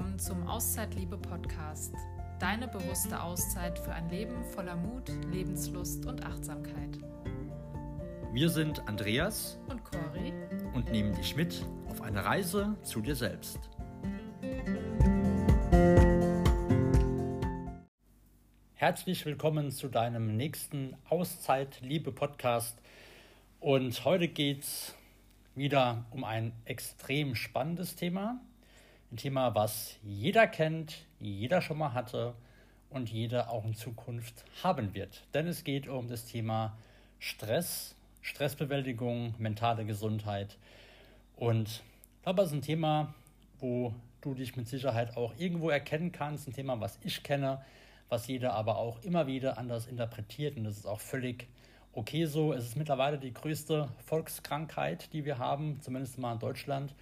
willkommen zum Auszeitliebe Podcast. Deine bewusste Auszeit für ein Leben voller Mut, Lebenslust und Achtsamkeit. Wir sind Andreas und Cori und nehmen dich mit auf eine Reise zu dir selbst. Herzlich willkommen zu deinem nächsten Auszeit-Liebe-Podcast. Und heute geht es wieder um ein extrem spannendes Thema. Ein Thema, was jeder kennt, jeder schon mal hatte und jeder auch in Zukunft haben wird. Denn es geht um das Thema Stress, Stressbewältigung, mentale Gesundheit. Und ich glaube, das ist ein Thema, wo du dich mit Sicherheit auch irgendwo erkennen kannst. Ein Thema, was ich kenne, was jeder aber auch immer wieder anders interpretiert. Und das ist auch völlig okay so. Es ist mittlerweile die größte Volkskrankheit, die wir haben, zumindest mal in Deutschland.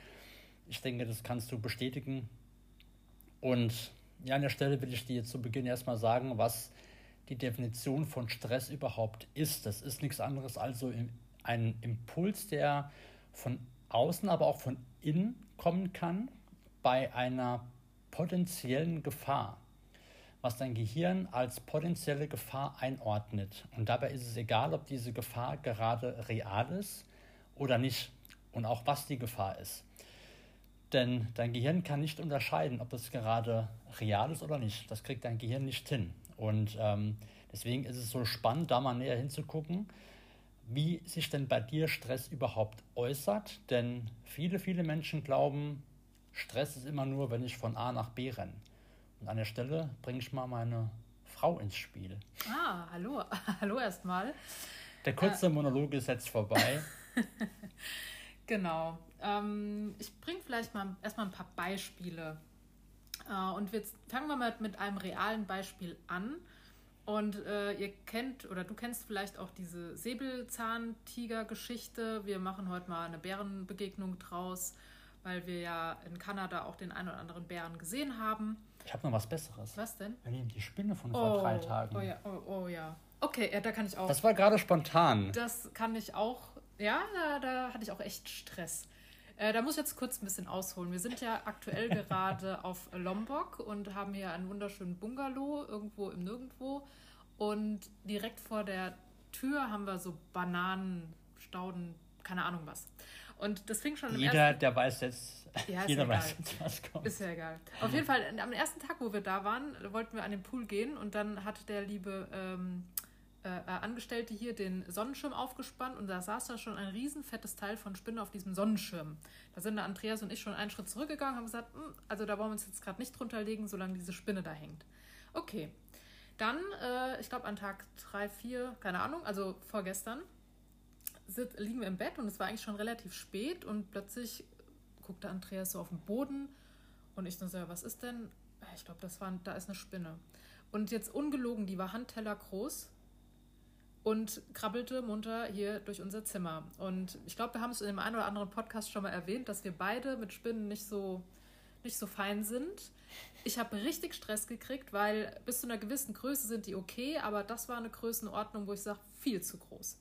Ich denke, das kannst du bestätigen. Und ja, an der Stelle will ich dir zu Beginn erstmal sagen, was die Definition von Stress überhaupt ist. Das ist nichts anderes als ein Impuls, der von außen, aber auch von innen kommen kann bei einer potenziellen Gefahr, was dein Gehirn als potenzielle Gefahr einordnet. Und dabei ist es egal, ob diese Gefahr gerade real ist oder nicht und auch was die Gefahr ist. Denn dein Gehirn kann nicht unterscheiden, ob es gerade real ist oder nicht. Das kriegt dein Gehirn nicht hin. Und ähm, deswegen ist es so spannend, da mal näher hinzugucken, wie sich denn bei dir Stress überhaupt äußert. Denn viele, viele Menschen glauben, Stress ist immer nur, wenn ich von A nach B renne. Und an der Stelle bringe ich mal meine Frau ins Spiel. Ah, hallo, hallo erstmal. Der kurze äh, Monolog ist jetzt vorbei. genau. Ähm, ich bringe vielleicht mal erstmal ein paar Beispiele. Äh, und jetzt fangen wir mal mit einem realen Beispiel an. Und äh, ihr kennt oder du kennst vielleicht auch diese Säbelzahntiger-Geschichte. Wir machen heute mal eine Bärenbegegnung draus, weil wir ja in Kanada auch den einen oder anderen Bären gesehen haben. Ich habe noch was Besseres. Was denn? Wir nehmen die Spinne von vor oh, drei Tagen. Oh ja, oh, oh ja. Okay, ja, da kann ich auch. Das war gerade spontan. Das kann ich auch. Ja, da, da hatte ich auch echt Stress. Äh, da muss ich jetzt kurz ein bisschen ausholen. Wir sind ja aktuell gerade auf Lombok und haben hier einen wunderschönen Bungalow irgendwo im Nirgendwo. Und direkt vor der Tür haben wir so Bananen, Stauden, keine Ahnung was. Und das fing schon Jeder, ersten... der weiß jetzt, ja, jeder weiß jetzt, was kommt. Ist ja egal. Auf jeden Fall, am ersten Tag, wo wir da waren, wollten wir an den Pool gehen und dann hat der liebe ähm, äh, äh, Angestellte hier den Sonnenschirm aufgespannt und da saß da schon ein riesen fettes Teil von Spinne auf diesem Sonnenschirm. Da sind da Andreas und ich schon einen Schritt zurückgegangen und haben gesagt, hm, also da wollen wir uns jetzt gerade nicht drunter legen, solange diese Spinne da hängt. Okay. Dann, äh, ich glaube an Tag 3, 4, keine Ahnung, also vorgestern, sit, liegen wir im Bett und es war eigentlich schon relativ spät und plötzlich guckte Andreas so auf den Boden und ich so, was ist denn? Ich glaube, da ist eine Spinne. Und jetzt ungelogen, die war Handteller groß und krabbelte munter hier durch unser Zimmer. Und ich glaube, wir haben es in dem einen oder anderen Podcast schon mal erwähnt, dass wir beide mit Spinnen nicht so, nicht so fein sind. Ich habe richtig Stress gekriegt, weil bis zu einer gewissen Größe sind die okay, aber das war eine Größenordnung, wo ich sage, viel zu groß.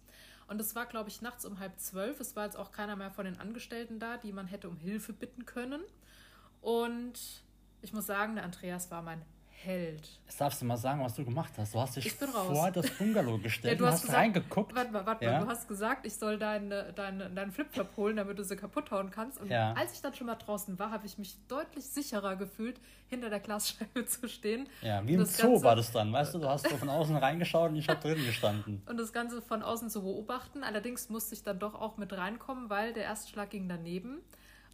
Und es war, glaube ich, nachts um halb zwölf. Es war jetzt auch keiner mehr von den Angestellten da, die man hätte um Hilfe bitten können. Und ich muss sagen, der Andreas war mein Held. Jetzt darfst du mal sagen, was du gemacht hast. Du hast dich vor raus. das Bungalow gestellt ja, du hast, hast gesagt, reingeguckt. Warte mal, warte ja? mal, du hast gesagt, ich soll deinen dein, dein Flipflop holen, damit du sie kaputt hauen kannst. Und ja. als ich dann schon mal draußen war, habe ich mich deutlich sicherer gefühlt, hinter der Glasscheibe zu stehen. Ja, wie im Zoo Ganze, war das dann, weißt du? Du hast so von außen reingeschaut und ich habe drin gestanden. Und das Ganze von außen zu beobachten. Allerdings musste ich dann doch auch mit reinkommen, weil der erste Schlag ging daneben.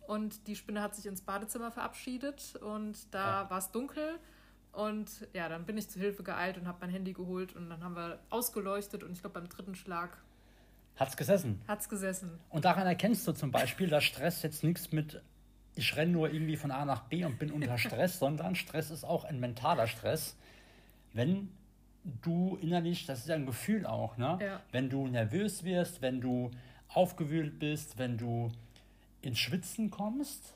Und die Spinne hat sich ins Badezimmer verabschiedet und da ja. war es dunkel. Und ja, dann bin ich zu Hilfe geeilt und habe mein Handy geholt und dann haben wir ausgeleuchtet und ich glaube beim dritten Schlag hat's gesessen. Hat's gesessen. Und daran erkennst du zum Beispiel, dass Stress jetzt nichts mit ich renne nur irgendwie von A nach B und bin unter Stress, sondern Stress ist auch ein mentaler Stress. Wenn du innerlich, das ist ja ein Gefühl auch, ne? Ja. Wenn du nervös wirst, wenn du aufgewühlt bist, wenn du ins Schwitzen kommst,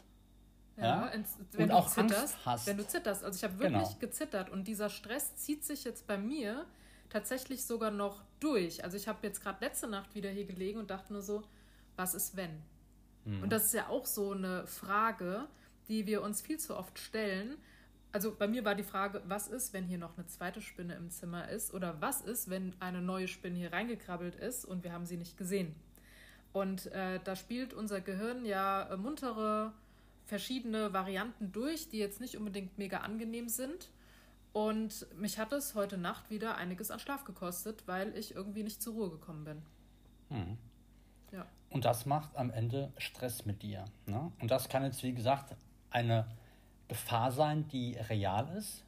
ja, ins, wenn und du auch zitterst, Angst hast. Wenn du zitterst. Also ich habe wirklich genau. gezittert und dieser Stress zieht sich jetzt bei mir tatsächlich sogar noch durch. Also ich habe jetzt gerade letzte Nacht wieder hier gelegen und dachte nur so, was ist wenn? Mhm. Und das ist ja auch so eine Frage, die wir uns viel zu oft stellen. Also bei mir war die Frage, was ist, wenn hier noch eine zweite Spinne im Zimmer ist? Oder was ist, wenn eine neue Spinne hier reingekrabbelt ist und wir haben sie nicht gesehen? Und äh, da spielt unser Gehirn ja äh, muntere verschiedene Varianten durch, die jetzt nicht unbedingt mega angenehm sind. Und mich hat es heute Nacht wieder einiges an Schlaf gekostet, weil ich irgendwie nicht zur Ruhe gekommen bin. Hm. Ja. Und das macht am Ende Stress mit dir. Ne? Und das kann jetzt, wie gesagt, eine Gefahr sein, die real ist.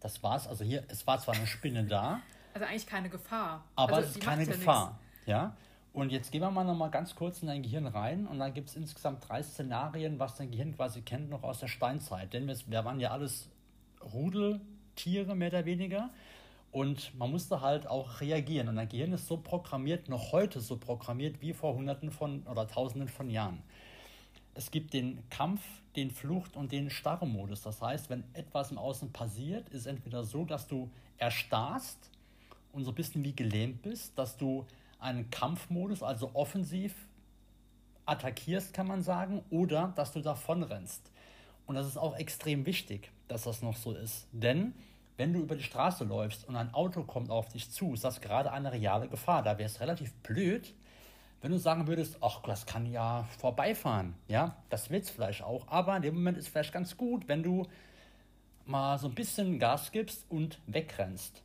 Das war es. Also hier, es war zwar eine Spinne da. Also eigentlich keine Gefahr. Aber also es ist keine Gefahr. Ja, ja. Und jetzt gehen wir mal noch mal ganz kurz in dein Gehirn rein und dann gibt es insgesamt drei Szenarien, was dein Gehirn quasi kennt, noch aus der Steinzeit. Denn wir, waren ja alles Rudeltiere, mehr oder weniger. Und man musste halt auch reagieren. Und dein Gehirn ist so programmiert, noch heute so programmiert wie vor Hunderten von oder Tausenden von Jahren. Es gibt den Kampf, den Flucht und den Starre-Modus. Das heißt, wenn etwas im Außen passiert, ist entweder so, dass du erstarrst und so ein bisschen wie gelähmt bist, dass du einen Kampfmodus, also offensiv attackierst, kann man sagen, oder dass du davonrennst. Und das ist auch extrem wichtig, dass das noch so ist. Denn wenn du über die Straße läufst und ein Auto kommt auf dich zu, ist das gerade eine reale Gefahr. Da wäre es relativ blöd, wenn du sagen würdest, ach, das kann ja vorbeifahren. Ja, das wird es vielleicht auch. Aber in dem Moment ist es vielleicht ganz gut, wenn du mal so ein bisschen Gas gibst und wegrennst.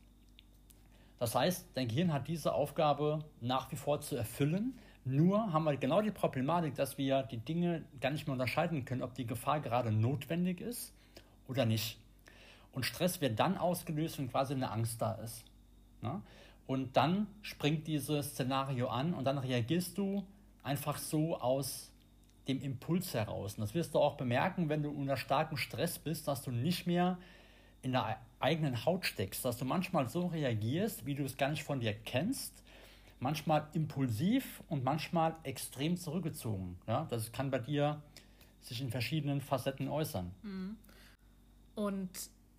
Das heißt, dein Gehirn hat diese Aufgabe nach wie vor zu erfüllen. Nur haben wir genau die Problematik, dass wir die Dinge gar nicht mehr unterscheiden können, ob die Gefahr gerade notwendig ist oder nicht. Und Stress wird dann ausgelöst, wenn quasi eine Angst da ist. Ne? Und dann springt dieses Szenario an und dann reagierst du einfach so aus dem Impuls heraus. Und das wirst du auch bemerken, wenn du unter starkem Stress bist, dass du nicht mehr in der eigenen Haut steckst, dass du manchmal so reagierst, wie du es gar nicht von dir kennst, manchmal impulsiv und manchmal extrem zurückgezogen. Ja, das kann bei dir sich in verschiedenen Facetten äußern. Mhm. Und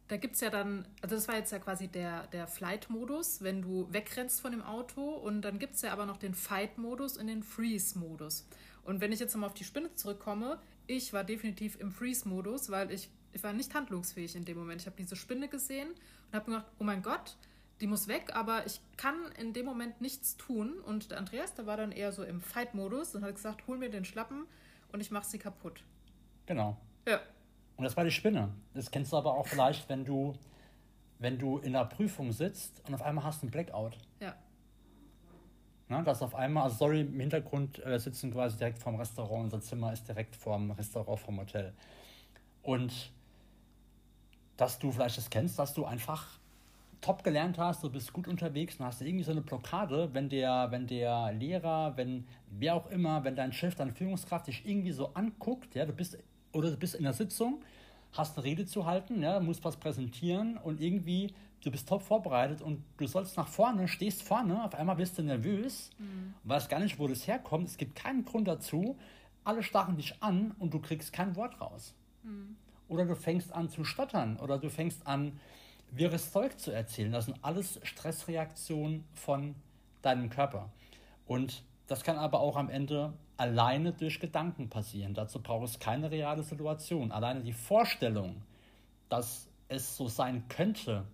da gibt es ja dann, also das war jetzt ja quasi der, der Flight-Modus, wenn du wegrennst von dem Auto und dann gibt es ja aber noch den Fight-Modus und den Freeze-Modus. Und wenn ich jetzt nochmal auf die Spinne zurückkomme, ich war definitiv im Freeze-Modus, weil ich, ich war nicht handlungsfähig in dem Moment. Ich habe diese Spinne gesehen und habe gedacht, oh mein Gott, die muss weg, aber ich kann in dem Moment nichts tun. Und der Andreas, der war dann eher so im Fight-Modus und hat gesagt, hol mir den Schlappen und ich mache sie kaputt. Genau. Ja, und das war die Spinne. Das kennst du aber auch vielleicht, wenn du, wenn du in der Prüfung sitzt und auf einmal hast du einen Blackout. Ja. Na, dass auf einmal, also sorry, im Hintergrund äh, sitzen quasi direkt vorm Restaurant, unser Zimmer ist direkt vorm Restaurant, vom Hotel. Und dass du vielleicht das kennst, dass du einfach top gelernt hast, du bist gut unterwegs und hast irgendwie so eine Blockade, wenn der, wenn der Lehrer, wenn wer auch immer, wenn dein Chef, deine Führungskraft dich irgendwie so anguckt, ja, du bist oder du bist in der Sitzung, hast eine Rede zu halten, ja, musst was präsentieren und irgendwie, du bist top vorbereitet und du sollst nach vorne, stehst vorne, auf einmal bist du nervös, mhm. weißt gar nicht, wo das herkommt, es gibt keinen Grund dazu, alle starren dich an und du kriegst kein Wort raus. Mhm. Oder du fängst an zu stottern oder du fängst an, wirres Zeug zu erzählen. Das sind alles Stressreaktionen von deinem Körper. Und das kann aber auch am Ende alleine durch Gedanken passieren. Dazu braucht es keine reale Situation. Alleine die Vorstellung, dass es so sein könnte,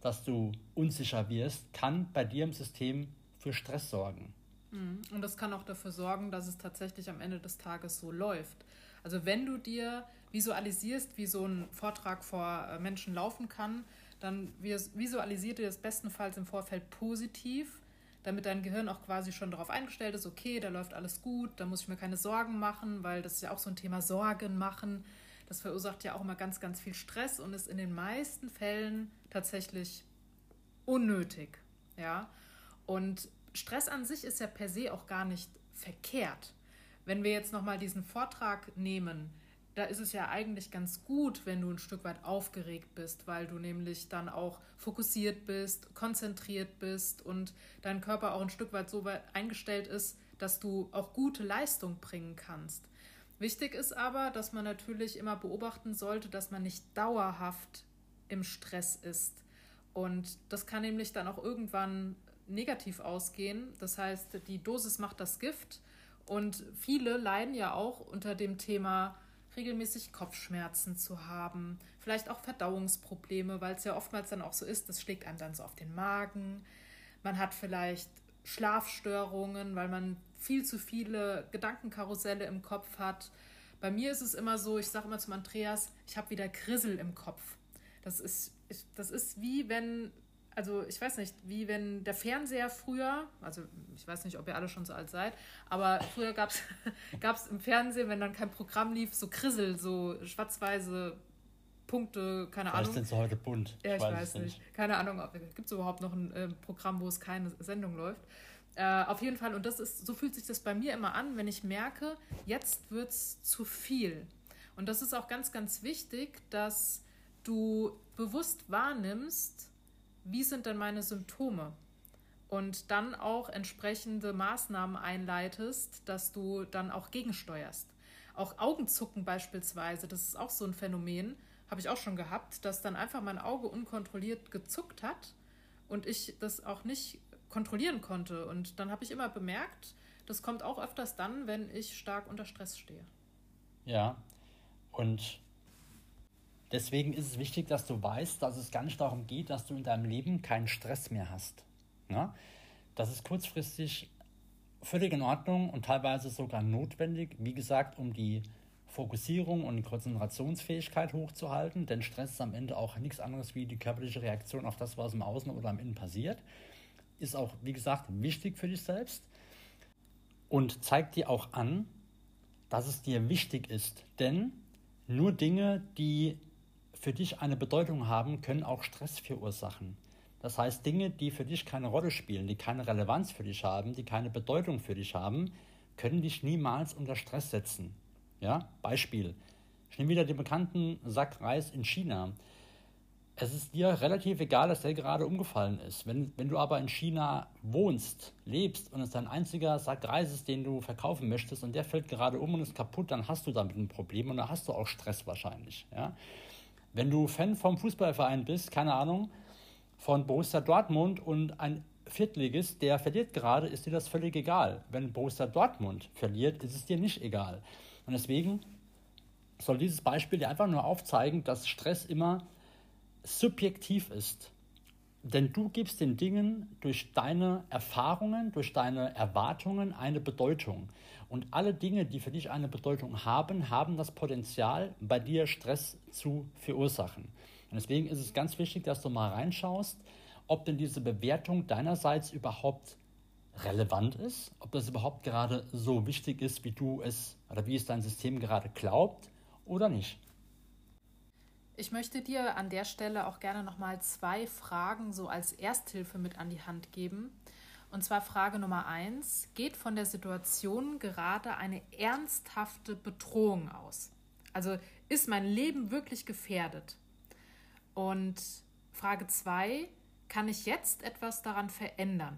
dass du unsicher wirst, kann bei dir im System für Stress sorgen. Mhm. Und das kann auch dafür sorgen, dass es tatsächlich am Ende des Tages so läuft. Also wenn du dir visualisierst, wie so ein Vortrag vor äh, Menschen laufen kann, dann visualisiert dir das bestenfalls im Vorfeld positiv damit dein Gehirn auch quasi schon darauf eingestellt ist, okay, da läuft alles gut, da muss ich mir keine Sorgen machen, weil das ist ja auch so ein Thema Sorgen machen. Das verursacht ja auch immer ganz, ganz viel Stress und ist in den meisten Fällen tatsächlich unnötig. Ja? Und Stress an sich ist ja per se auch gar nicht verkehrt. Wenn wir jetzt nochmal diesen Vortrag nehmen, da ist es ja eigentlich ganz gut, wenn du ein Stück weit aufgeregt bist, weil du nämlich dann auch fokussiert bist, konzentriert bist und dein Körper auch ein Stück weit so weit eingestellt ist, dass du auch gute Leistung bringen kannst. Wichtig ist aber, dass man natürlich immer beobachten sollte, dass man nicht dauerhaft im Stress ist. Und das kann nämlich dann auch irgendwann negativ ausgehen. Das heißt, die Dosis macht das Gift. Und viele leiden ja auch unter dem Thema regelmäßig Kopfschmerzen zu haben, vielleicht auch Verdauungsprobleme, weil es ja oftmals dann auch so ist, das schlägt einem dann so auf den Magen. Man hat vielleicht Schlafstörungen, weil man viel zu viele Gedankenkarusselle im Kopf hat. Bei mir ist es immer so, ich sage immer zum Andreas, ich habe wieder Grissel im Kopf. Das ist, das ist wie wenn, also ich weiß nicht, wie wenn der Fernseher früher, also ich weiß nicht, ob ihr alle schon so alt seid, aber früher gab es im Fernsehen, wenn dann kein Programm lief, so Grissel, so schwarz-weiße Punkte, keine Ahnung. Was ist denn so heute bunt? Ja, ich, ich weiß, weiß nicht. nicht. Keine Ahnung, gibt es überhaupt noch ein äh, Programm, wo es keine Sendung läuft. Äh, auf jeden Fall, und das ist, so fühlt sich das bei mir immer an, wenn ich merke, jetzt wird es zu viel. Und das ist auch ganz, ganz wichtig, dass du bewusst wahrnimmst, wie sind denn meine Symptome? Und dann auch entsprechende Maßnahmen einleitest, dass du dann auch gegensteuerst. Auch Augenzucken beispielsweise, das ist auch so ein Phänomen, habe ich auch schon gehabt, dass dann einfach mein Auge unkontrolliert gezuckt hat und ich das auch nicht kontrollieren konnte. Und dann habe ich immer bemerkt, das kommt auch öfters dann, wenn ich stark unter Stress stehe. Ja, und deswegen ist es wichtig, dass du weißt, dass es gar nicht darum geht, dass du in deinem Leben keinen Stress mehr hast. Ja? Das ist kurzfristig völlig in Ordnung und teilweise sogar notwendig, wie gesagt, um die Fokussierung und Konzentrationsfähigkeit hochzuhalten, denn Stress ist am Ende auch nichts anderes wie die körperliche Reaktion auf das, was im Außen oder am Innen passiert. Ist auch, wie gesagt, wichtig für dich selbst und zeigt dir auch an, dass es dir wichtig ist, denn nur Dinge, die für dich eine Bedeutung haben, können auch Stress verursachen. Das heißt, Dinge, die für dich keine Rolle spielen, die keine Relevanz für dich haben, die keine Bedeutung für dich haben, können dich niemals unter Stress setzen. Ja, Beispiel. Ich nehme wieder den bekannten Sack Reis in China. Es ist dir relativ egal, dass der gerade umgefallen ist. Wenn, wenn du aber in China wohnst, lebst und es dein einziger Sack Reis ist, den du verkaufen möchtest und der fällt gerade um und ist kaputt, dann hast du damit ein Problem und da hast du auch Stress wahrscheinlich. Ja? Wenn du Fan vom Fußballverein bist, keine Ahnung, von Borussia Dortmund und ein Viertligist, der verliert gerade, ist dir das völlig egal. Wenn Borussia Dortmund verliert, ist es dir nicht egal. Und deswegen soll dieses Beispiel dir einfach nur aufzeigen, dass Stress immer subjektiv ist. Denn du gibst den Dingen durch deine Erfahrungen, durch deine Erwartungen eine Bedeutung. Und alle Dinge, die für dich eine Bedeutung haben, haben das Potenzial, bei dir Stress zu verursachen. Und deswegen ist es ganz wichtig, dass du mal reinschaust, ob denn diese Bewertung deinerseits überhaupt relevant ist, ob das überhaupt gerade so wichtig ist, wie du es oder wie es dein System gerade glaubt oder nicht. Ich möchte dir an der Stelle auch gerne nochmal zwei Fragen so als Ersthilfe mit an die Hand geben. Und zwar Frage Nummer eins: Geht von der Situation gerade eine ernsthafte Bedrohung aus? Also ist mein Leben wirklich gefährdet? Und Frage zwei: Kann ich jetzt etwas daran verändern?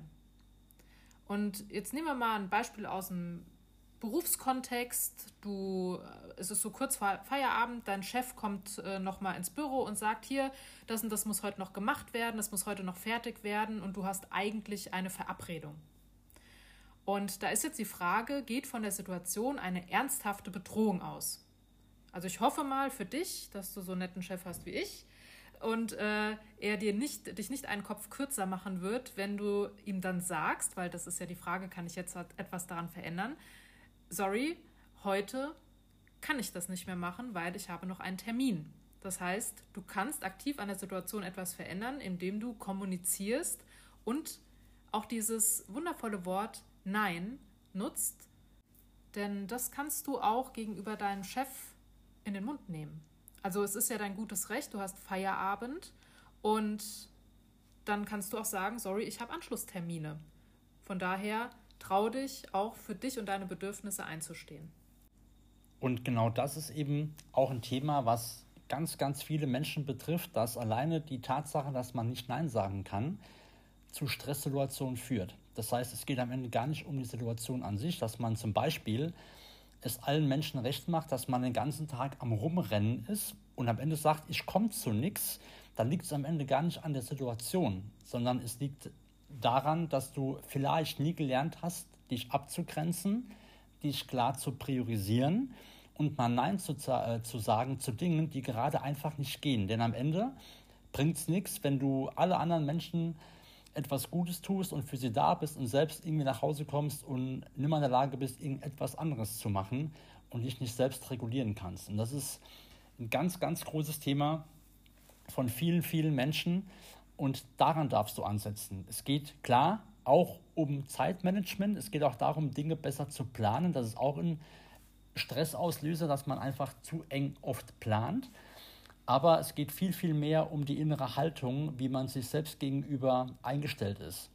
Und jetzt nehmen wir mal ein Beispiel aus dem Berufskontext. Du, äh, es ist so kurz vor Feierabend, dein Chef kommt äh, nochmal ins Büro und sagt, hier, das und das muss heute noch gemacht werden, das muss heute noch fertig werden und du hast eigentlich eine Verabredung. Und da ist jetzt die Frage, geht von der Situation eine ernsthafte Bedrohung aus? Also ich hoffe mal für dich, dass du so einen netten Chef hast wie ich, und äh, er dir nicht, dich nicht einen Kopf kürzer machen wird, wenn du ihm dann sagst, weil das ist ja die Frage, kann ich jetzt etwas daran verändern? Sorry, heute kann ich das nicht mehr machen, weil ich habe noch einen Termin. Das heißt, du kannst aktiv an der Situation etwas verändern, indem du kommunizierst und auch dieses wundervolle Wort Nein nutzt, denn das kannst du auch gegenüber deinem Chef in den Mund nehmen. Also es ist ja dein gutes Recht, du hast Feierabend und dann kannst du auch sagen, sorry, ich habe Anschlusstermine. Von daher trau dich auch für dich und deine Bedürfnisse einzustehen. Und genau das ist eben auch ein Thema, was ganz, ganz viele Menschen betrifft, dass alleine die Tatsache, dass man nicht Nein sagen kann, zu Stresssituationen führt. Das heißt, es geht am Ende gar nicht um die Situation an sich, dass man zum Beispiel es allen Menschen recht macht, dass man den ganzen Tag am Rumrennen ist und am Ende sagt, ich komme zu nichts, dann liegt es am Ende gar nicht an der Situation, sondern es liegt daran, dass du vielleicht nie gelernt hast, dich abzugrenzen, dich klar zu priorisieren und mal Nein zu, äh, zu sagen zu Dingen, die gerade einfach nicht gehen. Denn am Ende bringt es nichts, wenn du alle anderen Menschen etwas Gutes tust und für sie da bist und selbst irgendwie nach Hause kommst und nimmer in der Lage bist, irgendetwas anderes zu machen und dich nicht selbst regulieren kannst. Und das ist ein ganz, ganz großes Thema von vielen, vielen Menschen und daran darfst du ansetzen. Es geht klar auch um Zeitmanagement, es geht auch darum, Dinge besser zu planen. Das ist auch ein Stressauslöser, dass man einfach zu eng oft plant. Aber es geht viel, viel mehr um die innere Haltung, wie man sich selbst gegenüber eingestellt ist.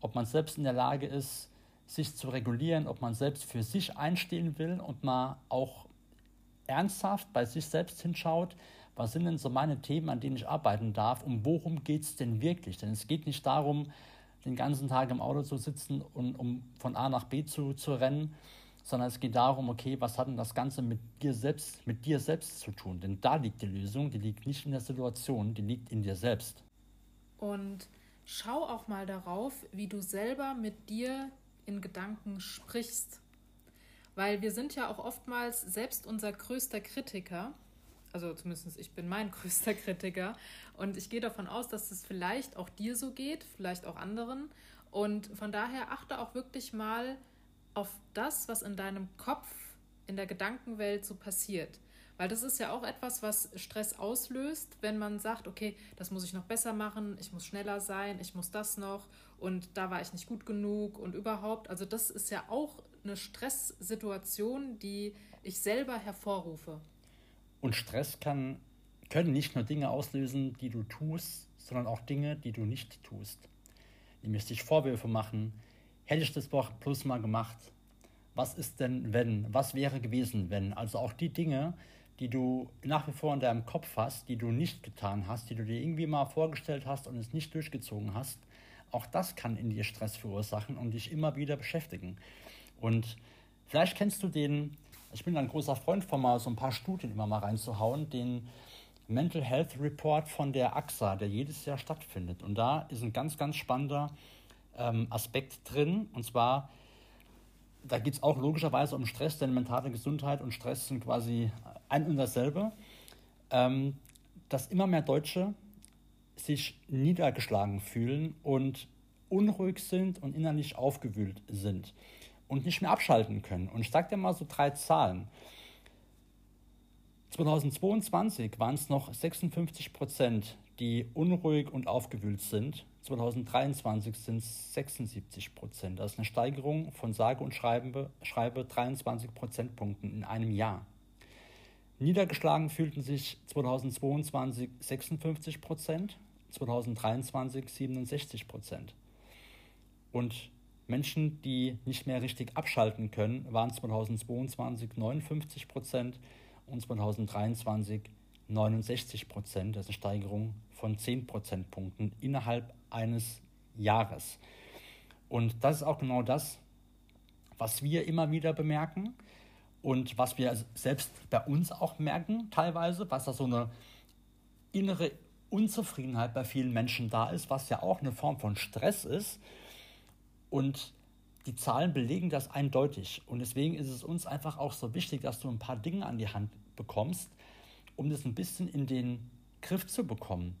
Ob man selbst in der Lage ist, sich zu regulieren, ob man selbst für sich einstehen will und mal auch ernsthaft bei sich selbst hinschaut, was sind denn so meine Themen, an denen ich arbeiten darf und worum geht es denn wirklich? Denn es geht nicht darum, den ganzen Tag im Auto zu sitzen und um von A nach B zu, zu rennen, sondern es geht darum, okay, was hat denn das Ganze mit dir selbst, mit dir selbst zu tun? Denn da liegt die Lösung, die liegt nicht in der Situation, die liegt in dir selbst. Und schau auch mal darauf, wie du selber mit dir in Gedanken sprichst. Weil wir sind ja auch oftmals selbst unser größter Kritiker. Also zumindest ich bin mein größter Kritiker. Und ich gehe davon aus, dass es vielleicht auch dir so geht, vielleicht auch anderen. Und von daher achte auch wirklich mal auf das, was in deinem Kopf, in der Gedankenwelt so passiert. Weil das ist ja auch etwas, was Stress auslöst, wenn man sagt, okay, das muss ich noch besser machen, ich muss schneller sein, ich muss das noch und da war ich nicht gut genug und überhaupt. Also das ist ja auch eine Stresssituation, die ich selber hervorrufe. Und Stress kann, können nicht nur Dinge auslösen, die du tust, sondern auch Dinge, die du nicht tust. Nämlich sich Vorwürfe machen, hätte ich das doch plus mal gemacht. Was ist denn, wenn? Was wäre gewesen, wenn? Also auch die Dinge, die du nach wie vor in deinem Kopf hast, die du nicht getan hast, die du dir irgendwie mal vorgestellt hast und es nicht durchgezogen hast, auch das kann in dir Stress verursachen und dich immer wieder beschäftigen. Und vielleicht kennst du den, ich bin ein großer Freund von mal so ein paar Studien immer mal reinzuhauen, den Mental Health Report von der AXA, der jedes Jahr stattfindet. Und da ist ein ganz, ganz spannender ähm, Aspekt drin. Und zwar, da geht es auch logischerweise um Stress, denn mentale Gesundheit und Stress sind quasi ein und dasselbe. Ähm, dass immer mehr Deutsche sich niedergeschlagen fühlen und unruhig sind und innerlich aufgewühlt sind und nicht mehr abschalten können. Und ich sage dir mal so drei Zahlen. 2022 waren es noch 56 Prozent, die unruhig und aufgewühlt sind. 2023 sind es 76 Prozent. Das ist eine Steigerung von sage und schreibe, schreibe 23 Prozentpunkten in einem Jahr. Niedergeschlagen fühlten sich 2022 56 Prozent, 2023 67 Prozent. Und Menschen, die nicht mehr richtig abschalten können, waren 2022 59 Prozent und 2023 69 Prozent. Das ist eine Steigerung von 10 Prozentpunkten innerhalb eines Jahres. Und das ist auch genau das, was wir immer wieder bemerken und was wir selbst bei uns auch merken teilweise, was da so eine innere Unzufriedenheit bei vielen Menschen da ist, was ja auch eine Form von Stress ist. Und die Zahlen belegen das eindeutig. Und deswegen ist es uns einfach auch so wichtig, dass du ein paar Dinge an die Hand bekommst, um das ein bisschen in den Griff zu bekommen.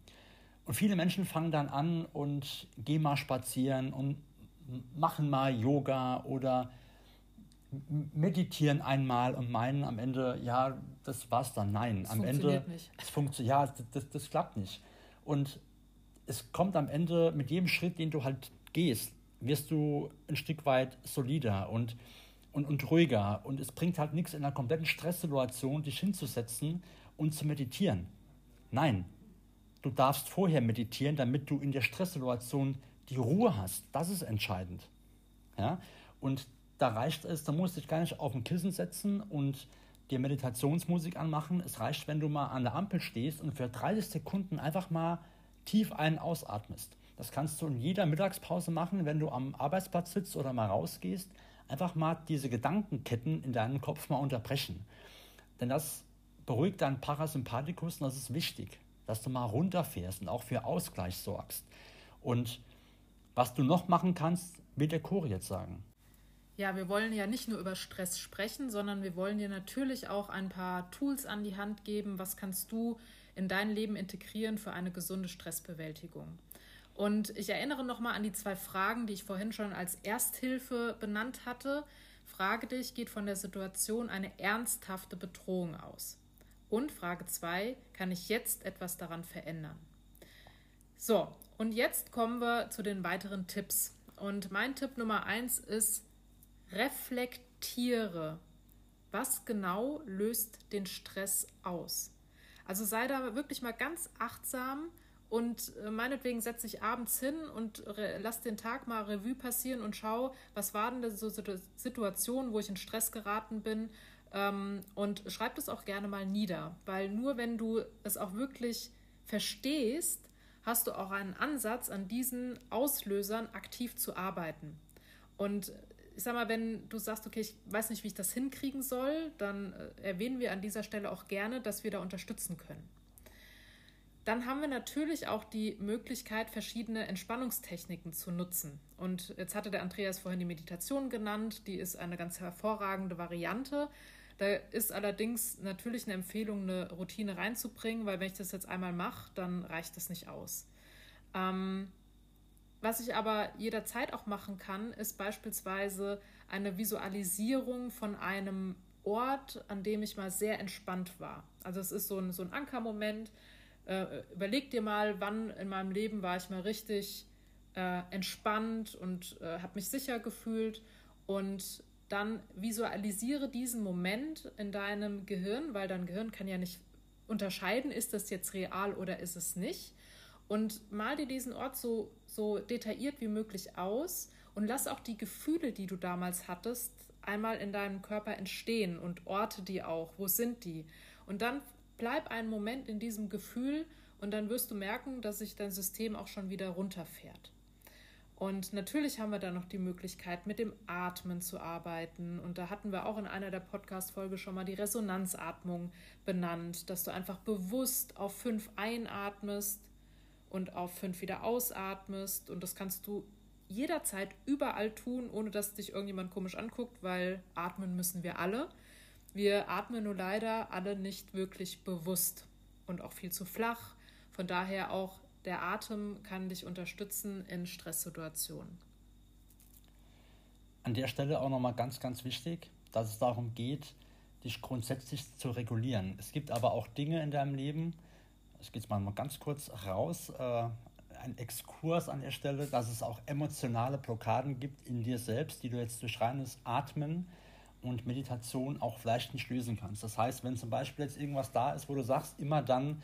Und viele Menschen fangen dann an und gehen mal spazieren und machen mal Yoga oder meditieren einmal und meinen am Ende, ja, das war's dann. Nein, das am Ende. Nicht. Es funktioniert, ja, das, das klappt nicht. Und es kommt am Ende mit jedem Schritt, den du halt gehst, wirst du ein Stück weit solider und, und, und ruhiger. Und es bringt halt nichts in einer kompletten Stresssituation, dich hinzusetzen und zu meditieren. Nein, Du darfst vorher meditieren, damit du in der Stresssituation die Ruhe hast. Das ist entscheidend. Ja? Und da reicht es, da musst du dich gar nicht auf ein Kissen setzen und dir Meditationsmusik anmachen. Es reicht, wenn du mal an der Ampel stehst und für 30 Sekunden einfach mal tief ein- ausatmest. Das kannst du in jeder Mittagspause machen, wenn du am Arbeitsplatz sitzt oder mal rausgehst. Einfach mal diese Gedankenketten in deinem Kopf mal unterbrechen. Denn das beruhigt deinen Parasympathikus und das ist wichtig dass du mal runterfährst und auch für Ausgleich sorgst. Und was du noch machen kannst, wird der Chor jetzt sagen. Ja, wir wollen ja nicht nur über Stress sprechen, sondern wir wollen dir natürlich auch ein paar Tools an die Hand geben. Was kannst du in dein Leben integrieren für eine gesunde Stressbewältigung? Und ich erinnere nochmal an die zwei Fragen, die ich vorhin schon als Ersthilfe benannt hatte. Frage dich, geht von der Situation eine ernsthafte Bedrohung aus? Und Frage 2, kann ich jetzt etwas daran verändern? So, und jetzt kommen wir zu den weiteren Tipps. Und mein Tipp Nummer 1 ist, reflektiere, was genau löst den Stress aus. Also sei da wirklich mal ganz achtsam und äh, meinetwegen setze ich abends hin und lass den Tag mal Revue passieren und schau, was war denn so Situationen, wo ich in Stress geraten bin. Ähm, und schreib das auch gerne mal nieder, weil nur wenn du es auch wirklich verstehst, hast du auch einen Ansatz, an diesen Auslösern aktiv zu arbeiten. Und ich sag mal, wenn du sagst, okay, ich weiß nicht, wie ich das hinkriegen soll, dann äh, erwähnen wir an dieser Stelle auch gerne, dass wir da unterstützen können. Dann haben wir natürlich auch die Möglichkeit, verschiedene Entspannungstechniken zu nutzen. Und jetzt hatte der Andreas vorhin die Meditation genannt, die ist eine ganz hervorragende Variante. Da ist allerdings natürlich eine Empfehlung, eine Routine reinzubringen, weil wenn ich das jetzt einmal mache, dann reicht das nicht aus. Ähm, was ich aber jederzeit auch machen kann, ist beispielsweise eine Visualisierung von einem Ort, an dem ich mal sehr entspannt war. Also es ist so ein, so ein Ankermoment, äh, überleg dir mal, wann in meinem Leben war ich mal richtig äh, entspannt und äh, habe mich sicher gefühlt und dann visualisiere diesen Moment in deinem Gehirn, weil dein Gehirn kann ja nicht unterscheiden, ist das jetzt real oder ist es nicht. Und mal dir diesen Ort so, so detailliert wie möglich aus und lass auch die Gefühle, die du damals hattest, einmal in deinem Körper entstehen und orte die auch. Wo sind die? Und dann bleib einen Moment in diesem Gefühl und dann wirst du merken, dass sich dein System auch schon wieder runterfährt. Und natürlich haben wir dann noch die Möglichkeit, mit dem Atmen zu arbeiten. Und da hatten wir auch in einer der Podcast-Folge schon mal die Resonanzatmung benannt, dass du einfach bewusst auf fünf einatmest und auf fünf wieder ausatmest. Und das kannst du jederzeit überall tun, ohne dass dich irgendjemand komisch anguckt, weil atmen müssen wir alle. Wir atmen nur leider alle nicht wirklich bewusst und auch viel zu flach. Von daher auch der Atem kann dich unterstützen in Stresssituationen. An der Stelle auch nochmal ganz, ganz wichtig, dass es darum geht, dich grundsätzlich zu regulieren. Es gibt aber auch Dinge in deinem Leben, ich gehe jetzt mal ganz kurz raus, äh, ein Exkurs an der Stelle, dass es auch emotionale Blockaden gibt in dir selbst, die du jetzt durch reines Atmen und Meditation auch vielleicht nicht lösen kannst. Das heißt, wenn zum Beispiel jetzt irgendwas da ist, wo du sagst, immer dann,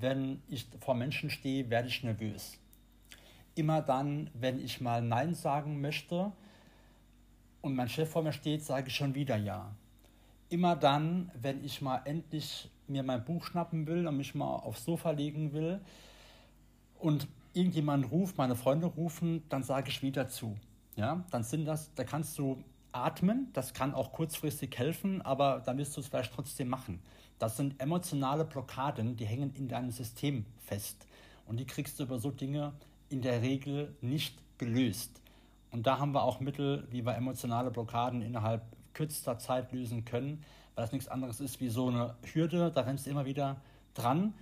wenn ich vor Menschen stehe, werde ich nervös. Immer dann, wenn ich mal Nein sagen möchte und mein Chef vor mir steht, sage ich schon wieder Ja. Immer dann, wenn ich mal endlich mir mein Buch schnappen will und mich mal aufs Sofa legen will und irgendjemand ruft, meine Freunde rufen, dann sage ich wieder zu. Ja, dann sind das, da kannst du atmen, das kann auch kurzfristig helfen, aber dann wirst du es vielleicht trotzdem machen. Das sind emotionale Blockaden, die hängen in deinem System fest. Und die kriegst du über so Dinge in der Regel nicht gelöst. Und da haben wir auch Mittel, wie wir emotionale Blockaden innerhalb kürzester Zeit lösen können, weil das nichts anderes ist wie so eine Hürde, da rennst du immer wieder dran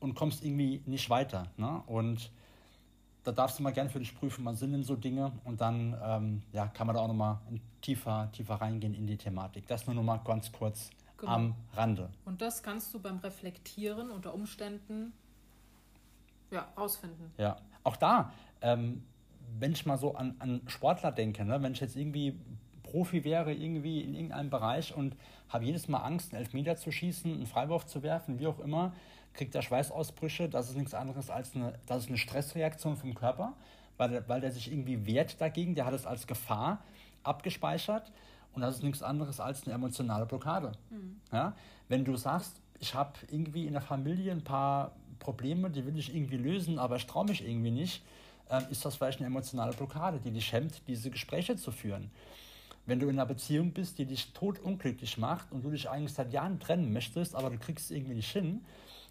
und kommst irgendwie nicht weiter. Ne? Und da darfst du mal gerne für dich prüfen, was sind denn so Dinge und dann ähm, ja, kann man da auch nochmal tiefer, tiefer reingehen in die Thematik. Das nur noch mal ganz kurz genau. am Rande. Und das kannst du beim Reflektieren unter Umständen ja, rausfinden. Ja, auch da, ähm, wenn ich mal so an, an Sportler denke, ne, wenn ich jetzt irgendwie Profi wäre, irgendwie in irgendeinem Bereich und habe jedes Mal Angst, einen Elfmeter zu schießen, einen Freiwurf zu werfen, wie auch immer, kriegt er Schweißausbrüche. Das ist nichts anderes als eine, das ist eine Stressreaktion vom Körper, weil der, weil der sich irgendwie wehrt dagegen. Der hat es als Gefahr abgespeichert und das ist nichts anderes als eine emotionale Blockade. Mhm. Ja? Wenn du sagst, ich habe irgendwie in der Familie ein paar Probleme, die will ich irgendwie lösen, aber ich traue mich irgendwie nicht, äh, ist das vielleicht eine emotionale Blockade, die dich hemmt, diese Gespräche zu führen. Wenn du in einer Beziehung bist, die dich totunglücklich macht und du dich eigentlich seit Jahren trennen möchtest, aber du kriegst es irgendwie nicht hin,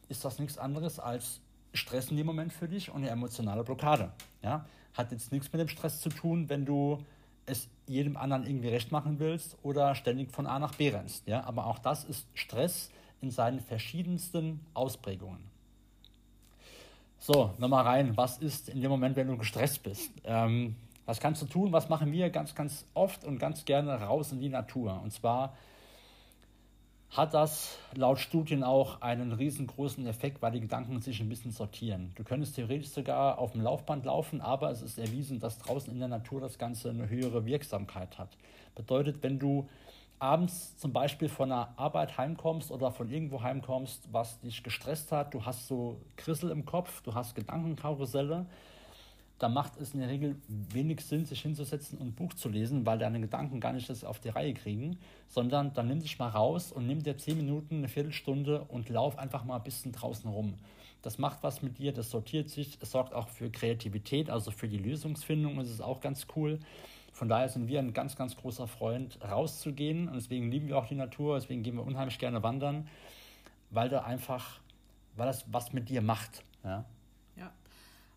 ist das nichts anderes als Stress in dem Moment für dich und eine emotionale Blockade. Ja? Hat jetzt nichts mit dem Stress zu tun, wenn du es jedem anderen irgendwie recht machen willst oder ständig von A nach B rennst. Ja? Aber auch das ist Stress in seinen verschiedensten Ausprägungen. So, nochmal rein. Was ist in dem Moment, wenn du gestresst bist? Ähm, was kannst du tun? Was machen wir ganz, ganz oft und ganz gerne raus in die Natur? Und zwar hat das laut Studien auch einen riesengroßen Effekt, weil die Gedanken sich ein bisschen sortieren. Du könntest theoretisch sogar auf dem Laufband laufen, aber es ist erwiesen, dass draußen in der Natur das Ganze eine höhere Wirksamkeit hat. Bedeutet, wenn du abends zum Beispiel von der Arbeit heimkommst oder von irgendwo heimkommst, was dich gestresst hat, du hast so Krissel im Kopf, du hast Gedankenkarusselle, da macht es in der Regel wenig Sinn, sich hinzusetzen und ein Buch zu lesen, weil deine Gedanken gar nicht das auf die Reihe kriegen, sondern dann nimm dich mal raus und nimm dir zehn Minuten, eine Viertelstunde und lauf einfach mal ein bisschen draußen rum. Das macht was mit dir, das sortiert sich, es sorgt auch für Kreativität, also für die Lösungsfindung, ist auch ganz cool. Von daher sind wir ein ganz, ganz großer Freund, rauszugehen und deswegen lieben wir auch die Natur, deswegen gehen wir unheimlich gerne wandern, weil da einfach, weil das was mit dir macht. Ja.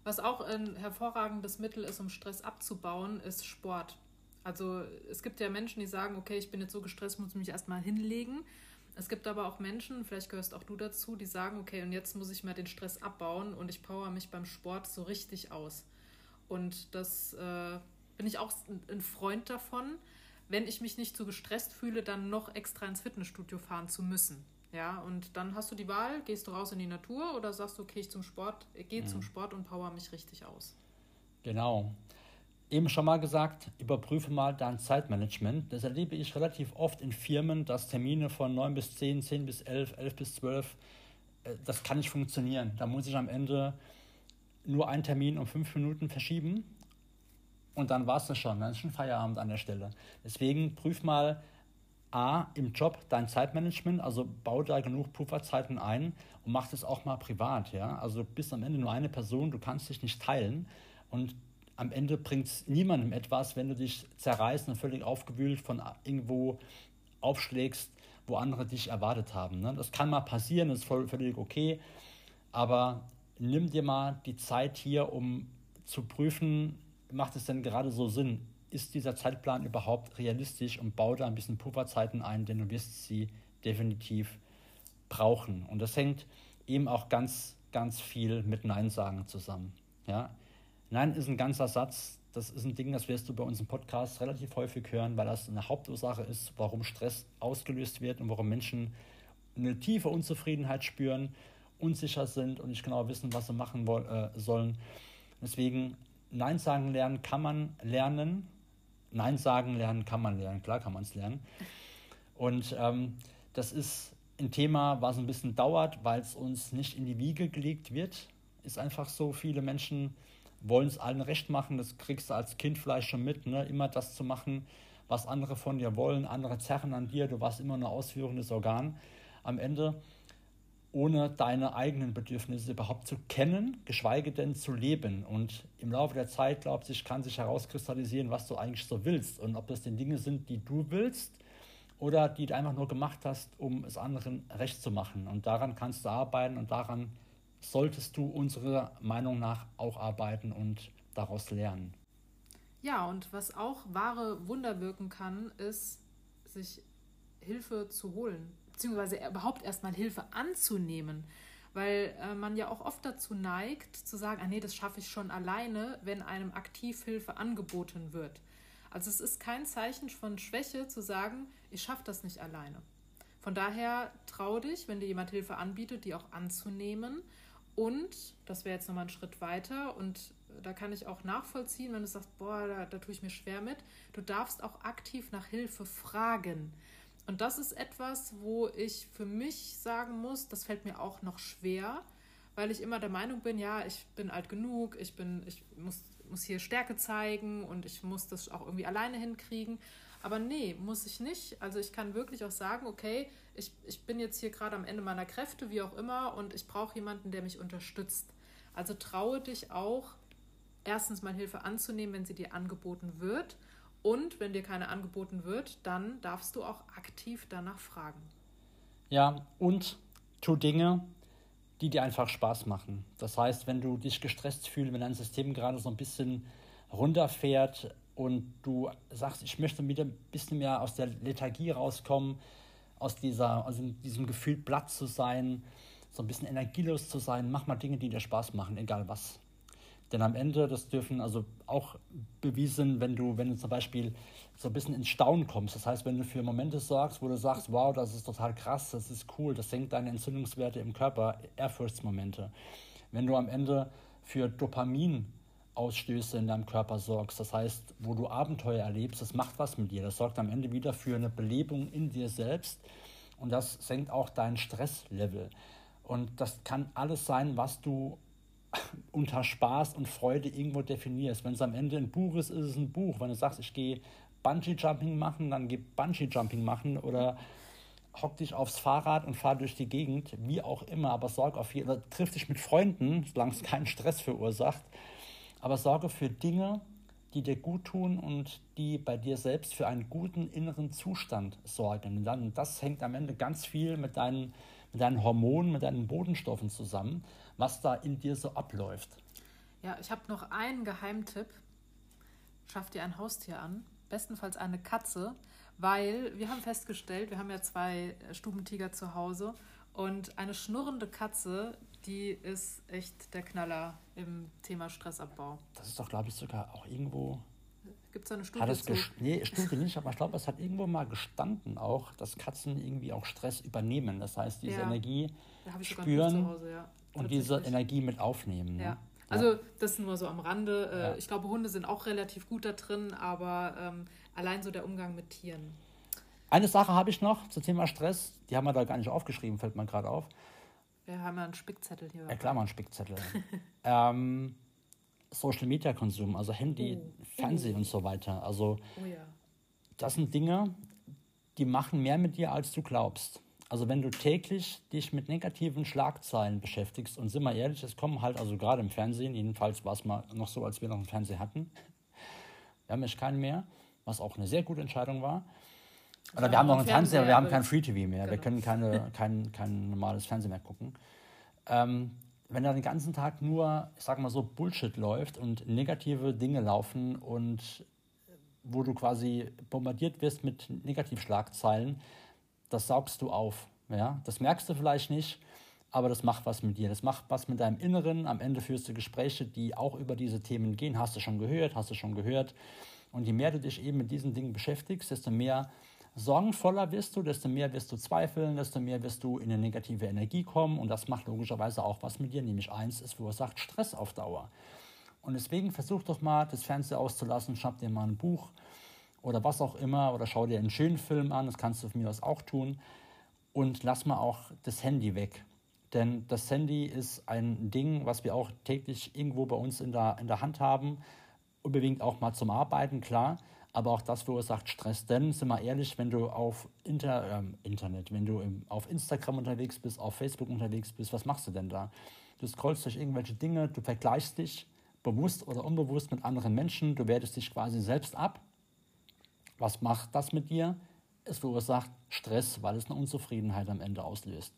Was auch ein hervorragendes Mittel ist, um Stress abzubauen, ist Sport. Also es gibt ja Menschen, die sagen, okay, ich bin jetzt so gestresst, muss mich erstmal hinlegen. Es gibt aber auch Menschen, vielleicht gehörst auch du dazu, die sagen, okay, und jetzt muss ich mal den Stress abbauen und ich power mich beim Sport so richtig aus. Und das äh, bin ich auch ein Freund davon, wenn ich mich nicht so gestresst fühle, dann noch extra ins Fitnessstudio fahren zu müssen. Ja, und dann hast du die Wahl, gehst du raus in die Natur oder sagst du, okay, ich zum Sport, geh mhm. zum Sport und power mich richtig aus. Genau. Eben schon mal gesagt, überprüfe mal dein Zeitmanagement. Das erlebe ich relativ oft in Firmen, dass Termine von 9 bis 10, 10 bis 11, 11 bis 12, äh, das kann nicht funktionieren. Da muss ich am Ende nur einen Termin um fünf Minuten verschieben und dann war es das schon. Dann ist schon Feierabend an der Stelle. Deswegen prüf mal, A, im Job dein Zeitmanagement, also bau da genug Pufferzeiten ein und mach das auch mal privat, ja. Also du bist am Ende nur eine Person, du kannst dich nicht teilen und am Ende bringt es niemandem etwas, wenn du dich zerreißt und völlig aufgewühlt von irgendwo aufschlägst, wo andere dich erwartet haben. Ne? Das kann mal passieren, das ist voll, völlig okay, aber nimm dir mal die Zeit hier, um zu prüfen, macht es denn gerade so Sinn? Ist dieser Zeitplan überhaupt realistisch und bau da ein bisschen Pufferzeiten ein, denn du wirst sie definitiv brauchen. Und das hängt eben auch ganz, ganz viel mit Nein sagen zusammen. Ja? Nein ist ein ganzer Satz. Das ist ein Ding, das wirst du bei uns im Podcast relativ häufig hören, weil das eine Hauptursache ist, warum Stress ausgelöst wird und warum Menschen eine tiefe Unzufriedenheit spüren, unsicher sind und nicht genau wissen, was sie machen äh, sollen. Deswegen Nein sagen lernen kann man lernen, Nein sagen lernen kann man lernen, klar kann man es lernen. Und ähm, das ist ein Thema, was ein bisschen dauert, weil es uns nicht in die Wiege gelegt wird. Ist einfach so, viele Menschen wollen es allen recht machen, das kriegst du als Kind vielleicht schon mit, ne? immer das zu machen, was andere von dir wollen, andere zerren an dir, du warst immer ein ausführendes Organ. Am Ende ohne deine eigenen Bedürfnisse überhaupt zu kennen, geschweige denn zu leben. Und im Laufe der Zeit, glaube ich, kann sich herauskristallisieren, was du eigentlich so willst und ob das die Dinge sind, die du willst oder die du einfach nur gemacht hast, um es anderen recht zu machen. Und daran kannst du arbeiten und daran solltest du unserer Meinung nach auch arbeiten und daraus lernen. Ja, und was auch wahre Wunder wirken kann, ist, sich Hilfe zu holen beziehungsweise überhaupt erstmal Hilfe anzunehmen. Weil äh, man ja auch oft dazu neigt, zu sagen, ah nee, das schaffe ich schon alleine, wenn einem aktiv Hilfe angeboten wird. Also es ist kein Zeichen von Schwäche zu sagen, ich schaffe das nicht alleine. Von daher trau dich, wenn dir jemand Hilfe anbietet, die auch anzunehmen. Und, das wäre jetzt nochmal ein Schritt weiter, und da kann ich auch nachvollziehen, wenn du sagst, boah, da, da tue ich mir schwer mit, du darfst auch aktiv nach Hilfe fragen. Und das ist etwas, wo ich für mich sagen muss, das fällt mir auch noch schwer, weil ich immer der Meinung bin, ja, ich bin alt genug, ich bin, ich muss, muss hier Stärke zeigen und ich muss das auch irgendwie alleine hinkriegen. Aber nee, muss ich nicht. Also ich kann wirklich auch sagen, okay, ich, ich bin jetzt hier gerade am Ende meiner Kräfte, wie auch immer, und ich brauche jemanden, der mich unterstützt. Also traue dich auch, erstens mal Hilfe anzunehmen, wenn sie dir angeboten wird und wenn dir keine angeboten wird, dann darfst du auch aktiv danach fragen. Ja, und tu Dinge, die dir einfach Spaß machen. Das heißt, wenn du dich gestresst fühlst, wenn dein System gerade so ein bisschen runterfährt und du sagst, ich möchte wieder ein bisschen mehr aus der Lethargie rauskommen, aus, dieser, aus diesem Gefühl, platt zu sein, so ein bisschen energielos zu sein, mach mal Dinge, die dir Spaß machen, egal was. Denn am Ende, das dürfen also auch bewiesen, wenn du, wenn du zum Beispiel so ein bisschen ins Staunen kommst. Das heißt, wenn du für Momente sorgst, wo du sagst, wow, das ist total krass, das ist cool, das senkt deine Entzündungswerte im Körper, Ehrfurchtsmomente. Wenn du am Ende für Dopaminausstöße in deinem Körper sorgst, das heißt, wo du Abenteuer erlebst, das macht was mit dir. Das sorgt am Ende wieder für eine Belebung in dir selbst und das senkt auch dein Stresslevel. Und das kann alles sein, was du unter Spaß und Freude irgendwo definierst. Wenn es am Ende ein Buch ist, ist es ein Buch. Wenn du sagst, ich gehe Bungee-Jumping machen, dann geh Bungee-Jumping machen oder hock dich aufs Fahrrad und fahr durch die Gegend, wie auch immer, aber sorg auf jeden Fall, triff dich mit Freunden, solange es keinen Stress verursacht, aber sorge für Dinge, die dir gut tun und die bei dir selbst für einen guten inneren Zustand sorgen. Und dann, das hängt am Ende ganz viel mit deinen, mit deinen Hormonen, mit deinen Bodenstoffen zusammen was da in dir so abläuft. Ja, ich habe noch einen Geheimtipp. Schaff dir ein Haustier an, bestenfalls eine Katze, weil wir haben festgestellt, wir haben ja zwei Stubentiger zu Hause und eine schnurrende Katze, die ist echt der Knaller im Thema Stressabbau. Das ist doch, glaube ich, sogar auch irgendwo Gibt es eine Studie hat es zu? Nee, Studie nicht, aber ich glaube, es hat irgendwo mal gestanden auch, dass Katzen irgendwie auch Stress übernehmen. Das heißt, diese ja. Energie spüren Hause, ja. Und diese Energie mit aufnehmen. Ne? Ja. Also das nur so am Rande. Äh, ja. Ich glaube, Hunde sind auch relativ gut da drin, aber ähm, allein so der Umgang mit Tieren. Eine Sache habe ich noch zum Thema Stress, die haben wir da gar nicht aufgeschrieben, fällt mir gerade auf. Wir haben ja einen Spickzettel hier. Ja, klar, mal einen Spickzettel. ähm, Social Media Konsum, also Handy, oh. Fernsehen oh. und so weiter. Also oh, ja. das sind Dinge, die machen mehr mit dir, als du glaubst. Also wenn du täglich dich mit negativen Schlagzeilen beschäftigst und sind wir ehrlich, es kommen halt also gerade im Fernsehen, jedenfalls war es mal noch so, als wir noch einen Fernseher hatten. Wir haben jetzt keinen mehr, was auch eine sehr gute Entscheidung war. Oder ja, wir haben noch einen Fernseher, aber wir haben kein Free TV mehr. Genau. Wir können keine, kein, kein normales Fernsehen mehr gucken. Ähm, wenn da den ganzen Tag nur, ich sag mal so, Bullshit läuft und negative Dinge laufen und wo du quasi bombardiert wirst mit Negativschlagzeilen, das saugst du auf. Ja? Das merkst du vielleicht nicht, aber das macht was mit dir. Das macht was mit deinem Inneren. Am Ende führst du Gespräche, die auch über diese Themen gehen. Hast du schon gehört, hast du schon gehört. Und je mehr du dich eben mit diesen Dingen beschäftigst, desto mehr sorgenvoller wirst du, desto mehr wirst du zweifeln, desto mehr wirst du in eine negative Energie kommen und das macht logischerweise auch was mit dir, nämlich eins, es verursacht Stress auf Dauer. Und deswegen versuch doch mal, das Fernseher auszulassen, schnapp dir mal ein Buch oder was auch immer oder schau dir einen schönen Film an, das kannst du von mir aus auch tun und lass mal auch das Handy weg. Denn das Handy ist ein Ding, was wir auch täglich irgendwo bei uns in der, in der Hand haben, unbedingt auch mal zum Arbeiten, klar aber auch das verursacht Stress. Denn, sind wir ehrlich, wenn du auf Inter, ähm, Internet, wenn du im, auf Instagram unterwegs bist, auf Facebook unterwegs bist, was machst du denn da? Du scrollst durch irgendwelche Dinge, du vergleichst dich bewusst oder unbewusst mit anderen Menschen, du wertest dich quasi selbst ab. Was macht das mit dir? Es verursacht Stress, weil es eine Unzufriedenheit am Ende auslöst.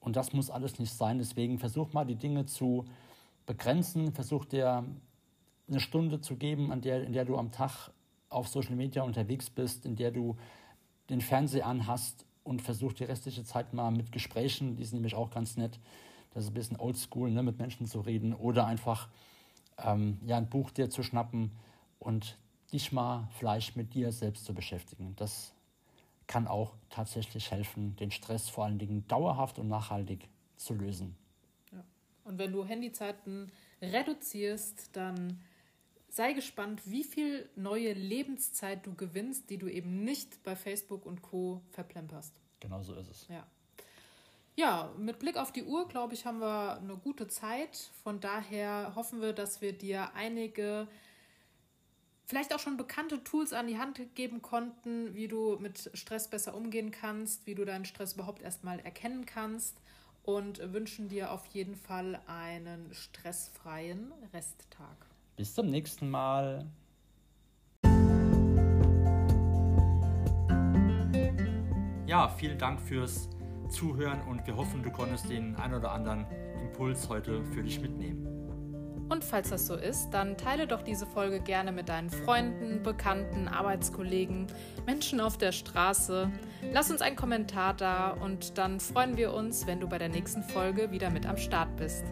Und das muss alles nicht sein. Deswegen versuch mal die Dinge zu begrenzen, versuch dir eine Stunde zu geben, an der, in der du am Tag auf Social Media unterwegs bist, in der du den Fernseher anhast und versuchst die restliche Zeit mal mit Gesprächen, die sind nämlich auch ganz nett, das ist ein bisschen oldschool, ne, mit Menschen zu reden oder einfach ähm, ja, ein Buch dir zu schnappen und dich mal vielleicht mit dir selbst zu beschäftigen. Das kann auch tatsächlich helfen, den Stress vor allen Dingen dauerhaft und nachhaltig zu lösen. Ja. Und wenn du Handyzeiten reduzierst, dann sei gespannt, wie viel neue Lebenszeit du gewinnst, die du eben nicht bei Facebook und Co. verplemperst. Genau so ist es. Ja. Ja, mit Blick auf die Uhr, glaube ich, haben wir eine gute Zeit. Von daher hoffen wir, dass wir dir einige, vielleicht auch schon bekannte Tools an die Hand geben konnten, wie du mit Stress besser umgehen kannst, wie du deinen Stress überhaupt erstmal erkennen kannst und wünschen dir auf jeden Fall einen stressfreien Resttag. Bis zum nächsten Mal. Ja, vielen Dank fürs Zuhören und wir hoffen, du konntest den ein oder anderen Impuls heute für dich mitnehmen. Und falls das so ist, dann teile doch diese Folge gerne mit deinen Freunden, Bekannten, Arbeitskollegen, Menschen auf der Straße. Lass uns einen Kommentar da und dann freuen wir uns, wenn du bei der nächsten Folge wieder mit am Start bist.